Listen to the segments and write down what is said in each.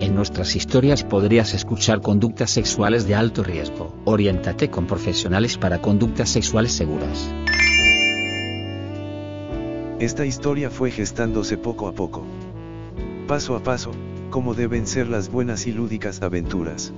En nuestras historias podrías escuchar conductas sexuales de alto riesgo. Oriéntate con profesionales para conductas sexuales seguras. Esta historia fue gestándose poco a poco. Paso a paso, como deben ser las buenas y lúdicas aventuras.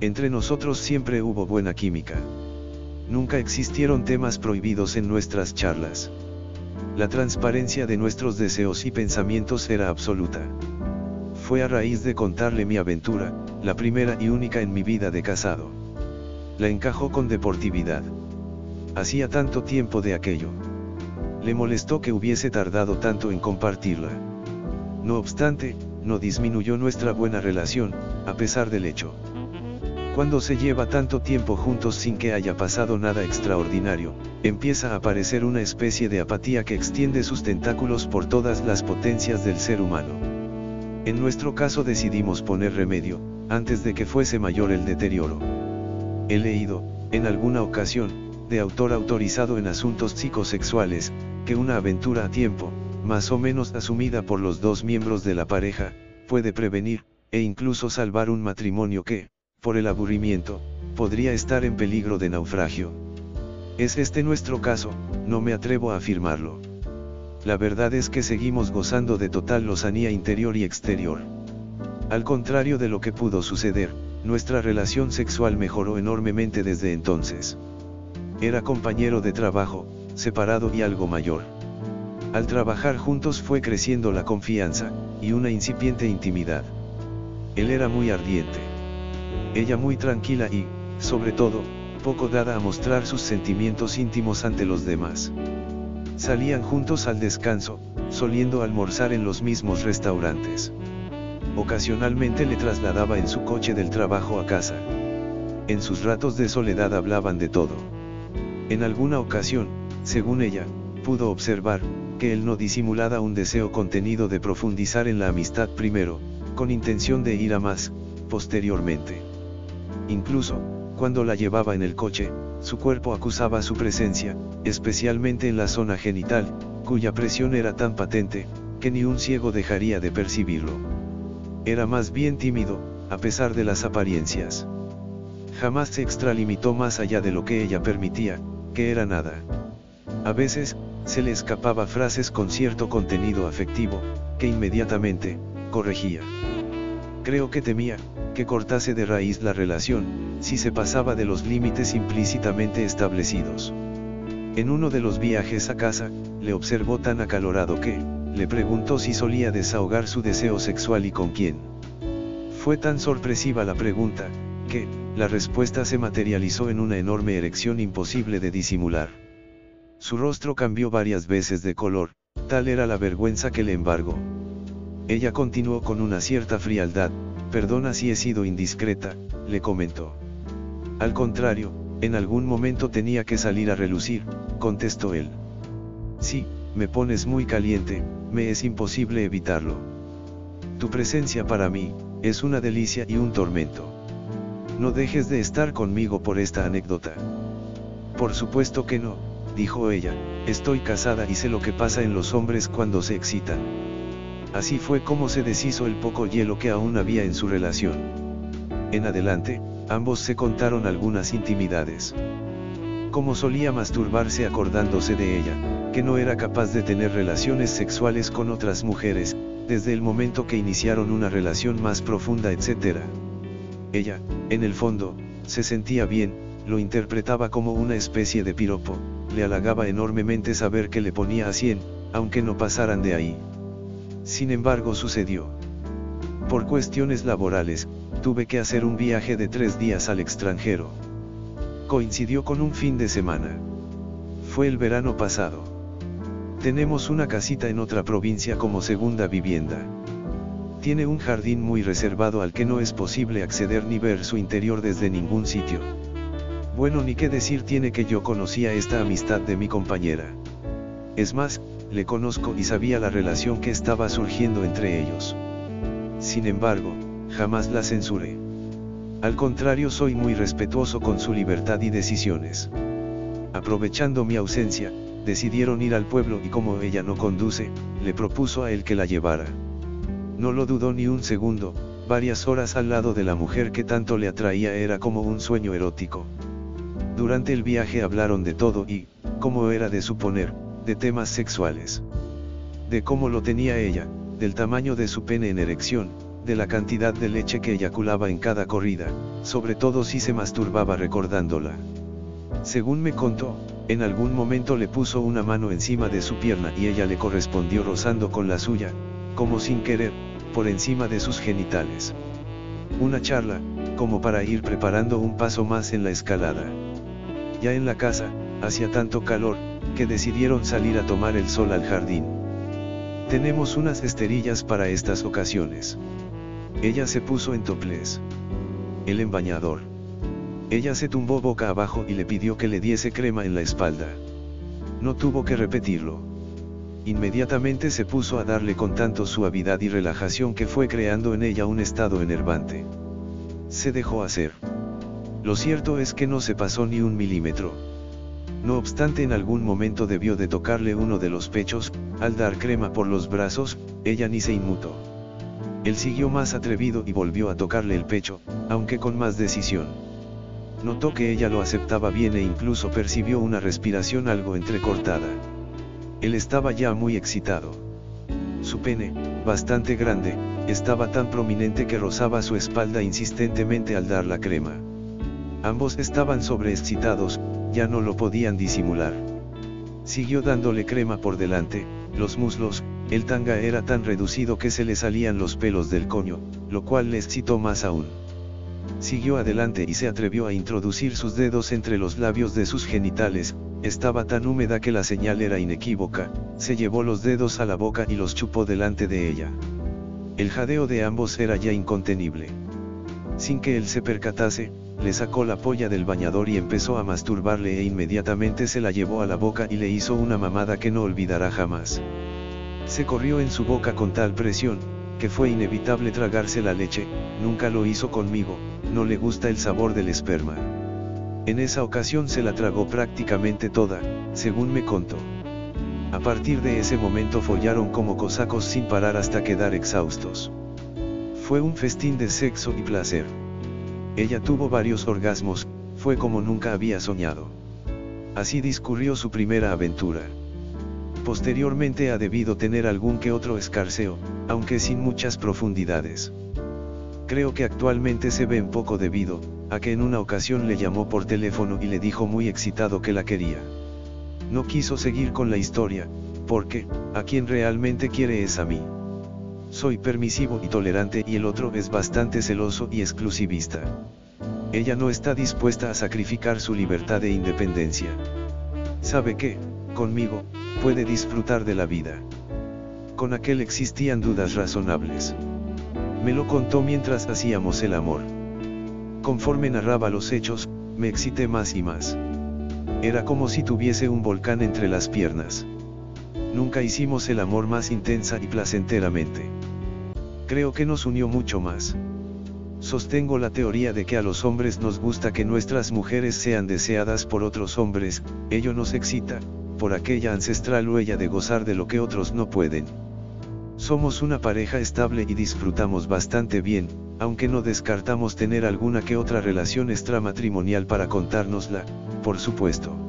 Entre nosotros siempre hubo buena química. Nunca existieron temas prohibidos en nuestras charlas. La transparencia de nuestros deseos y pensamientos era absoluta fue a raíz de contarle mi aventura, la primera y única en mi vida de casado. La encajó con deportividad. Hacía tanto tiempo de aquello. Le molestó que hubiese tardado tanto en compartirla. No obstante, no disminuyó nuestra buena relación, a pesar del hecho. Cuando se lleva tanto tiempo juntos sin que haya pasado nada extraordinario, empieza a aparecer una especie de apatía que extiende sus tentáculos por todas las potencias del ser humano. En nuestro caso decidimos poner remedio, antes de que fuese mayor el deterioro. He leído, en alguna ocasión, de autor autorizado en asuntos psicosexuales, que una aventura a tiempo, más o menos asumida por los dos miembros de la pareja, puede prevenir, e incluso salvar un matrimonio que, por el aburrimiento, podría estar en peligro de naufragio. ¿Es este nuestro caso? No me atrevo a afirmarlo la verdad es que seguimos gozando de total lozanía interior y exterior. Al contrario de lo que pudo suceder, nuestra relación sexual mejoró enormemente desde entonces. Era compañero de trabajo, separado y algo mayor. Al trabajar juntos fue creciendo la confianza, y una incipiente intimidad. Él era muy ardiente. Ella muy tranquila y, sobre todo, poco dada a mostrar sus sentimientos íntimos ante los demás. Salían juntos al descanso, soliendo almorzar en los mismos restaurantes. Ocasionalmente le trasladaba en su coche del trabajo a casa. En sus ratos de soledad hablaban de todo. En alguna ocasión, según ella, pudo observar, que él no disimulaba un deseo contenido de profundizar en la amistad primero, con intención de ir a más, posteriormente. Incluso, cuando la llevaba en el coche, su cuerpo acusaba su presencia, especialmente en la zona genital, cuya presión era tan patente, que ni un ciego dejaría de percibirlo. Era más bien tímido, a pesar de las apariencias. Jamás se extralimitó más allá de lo que ella permitía, que era nada. A veces, se le escapaba frases con cierto contenido afectivo, que inmediatamente, corregía. Creo que temía, que cortase de raíz la relación, si se pasaba de los límites implícitamente establecidos. En uno de los viajes a casa, le observó tan acalorado que, le preguntó si solía desahogar su deseo sexual y con quién. Fue tan sorpresiva la pregunta, que, la respuesta se materializó en una enorme erección imposible de disimular. Su rostro cambió varias veces de color, tal era la vergüenza que le embargó. Ella continuó con una cierta frialdad, Perdona si he sido indiscreta, le comentó. Al contrario, en algún momento tenía que salir a relucir, contestó él. Sí, me pones muy caliente, me es imposible evitarlo. Tu presencia para mí, es una delicia y un tormento. No dejes de estar conmigo por esta anécdota. Por supuesto que no, dijo ella, estoy casada y sé lo que pasa en los hombres cuando se excitan. Así fue como se deshizo el poco hielo que aún había en su relación. En adelante, ambos se contaron algunas intimidades. Como solía masturbarse acordándose de ella, que no era capaz de tener relaciones sexuales con otras mujeres, desde el momento que iniciaron una relación más profunda, etc. Ella, en el fondo, se sentía bien, lo interpretaba como una especie de piropo, le halagaba enormemente saber que le ponía a 100, aunque no pasaran de ahí. Sin embargo sucedió. Por cuestiones laborales, tuve que hacer un viaje de tres días al extranjero. Coincidió con un fin de semana. Fue el verano pasado. Tenemos una casita en otra provincia como segunda vivienda. Tiene un jardín muy reservado al que no es posible acceder ni ver su interior desde ningún sitio. Bueno ni qué decir tiene que yo conocía esta amistad de mi compañera. Es más, le conozco y sabía la relación que estaba surgiendo entre ellos. Sin embargo, jamás la censuré. Al contrario soy muy respetuoso con su libertad y decisiones. Aprovechando mi ausencia, decidieron ir al pueblo y como ella no conduce, le propuso a él que la llevara. No lo dudó ni un segundo, varias horas al lado de la mujer que tanto le atraía era como un sueño erótico. Durante el viaje hablaron de todo y, como era de suponer, de temas sexuales. De cómo lo tenía ella, del tamaño de su pene en erección, de la cantidad de leche que eyaculaba en cada corrida, sobre todo si se masturbaba recordándola. Según me contó, en algún momento le puso una mano encima de su pierna y ella le correspondió rozando con la suya, como sin querer, por encima de sus genitales. Una charla, como para ir preparando un paso más en la escalada. Ya en la casa, hacía tanto calor, que decidieron salir a tomar el sol al jardín. Tenemos unas esterillas para estas ocasiones. Ella se puso en topless. Él en bañador. Ella se tumbó boca abajo y le pidió que le diese crema en la espalda. No tuvo que repetirlo. Inmediatamente se puso a darle con tanto suavidad y relajación que fue creando en ella un estado enervante. Se dejó hacer. Lo cierto es que no se pasó ni un milímetro. No obstante en algún momento debió de tocarle uno de los pechos, al dar crema por los brazos, ella ni se inmutó. Él siguió más atrevido y volvió a tocarle el pecho, aunque con más decisión. Notó que ella lo aceptaba bien e incluso percibió una respiración algo entrecortada. Él estaba ya muy excitado. Su pene, bastante grande, estaba tan prominente que rozaba su espalda insistentemente al dar la crema. Ambos estaban sobreexcitados, ya no lo podían disimular. Siguió dándole crema por delante, los muslos, el tanga era tan reducido que se le salían los pelos del coño, lo cual le excitó más aún. Siguió adelante y se atrevió a introducir sus dedos entre los labios de sus genitales, estaba tan húmeda que la señal era inequívoca, se llevó los dedos a la boca y los chupó delante de ella. El jadeo de ambos era ya incontenible. Sin que él se percatase, le sacó la polla del bañador y empezó a masturbarle e inmediatamente se la llevó a la boca y le hizo una mamada que no olvidará jamás. Se corrió en su boca con tal presión, que fue inevitable tragarse la leche, nunca lo hizo conmigo, no le gusta el sabor del esperma. En esa ocasión se la tragó prácticamente toda, según me contó. A partir de ese momento follaron como cosacos sin parar hasta quedar exhaustos. Fue un festín de sexo y placer. Ella tuvo varios orgasmos, fue como nunca había soñado. Así discurrió su primera aventura. Posteriormente ha debido tener algún que otro escarceo, aunque sin muchas profundidades. Creo que actualmente se ve en poco debido, a que en una ocasión le llamó por teléfono y le dijo muy excitado que la quería. No quiso seguir con la historia, porque, a quien realmente quiere es a mí. Soy permisivo y tolerante y el otro es bastante celoso y exclusivista. Ella no está dispuesta a sacrificar su libertad e independencia. Sabe que, conmigo, puede disfrutar de la vida. Con aquel existían dudas razonables. Me lo contó mientras hacíamos el amor. Conforme narraba los hechos, me excité más y más. Era como si tuviese un volcán entre las piernas. Nunca hicimos el amor más intensa y placenteramente. Creo que nos unió mucho más. Sostengo la teoría de que a los hombres nos gusta que nuestras mujeres sean deseadas por otros hombres, ello nos excita, por aquella ancestral huella de gozar de lo que otros no pueden. Somos una pareja estable y disfrutamos bastante bien, aunque no descartamos tener alguna que otra relación extramatrimonial para contárnosla, por supuesto.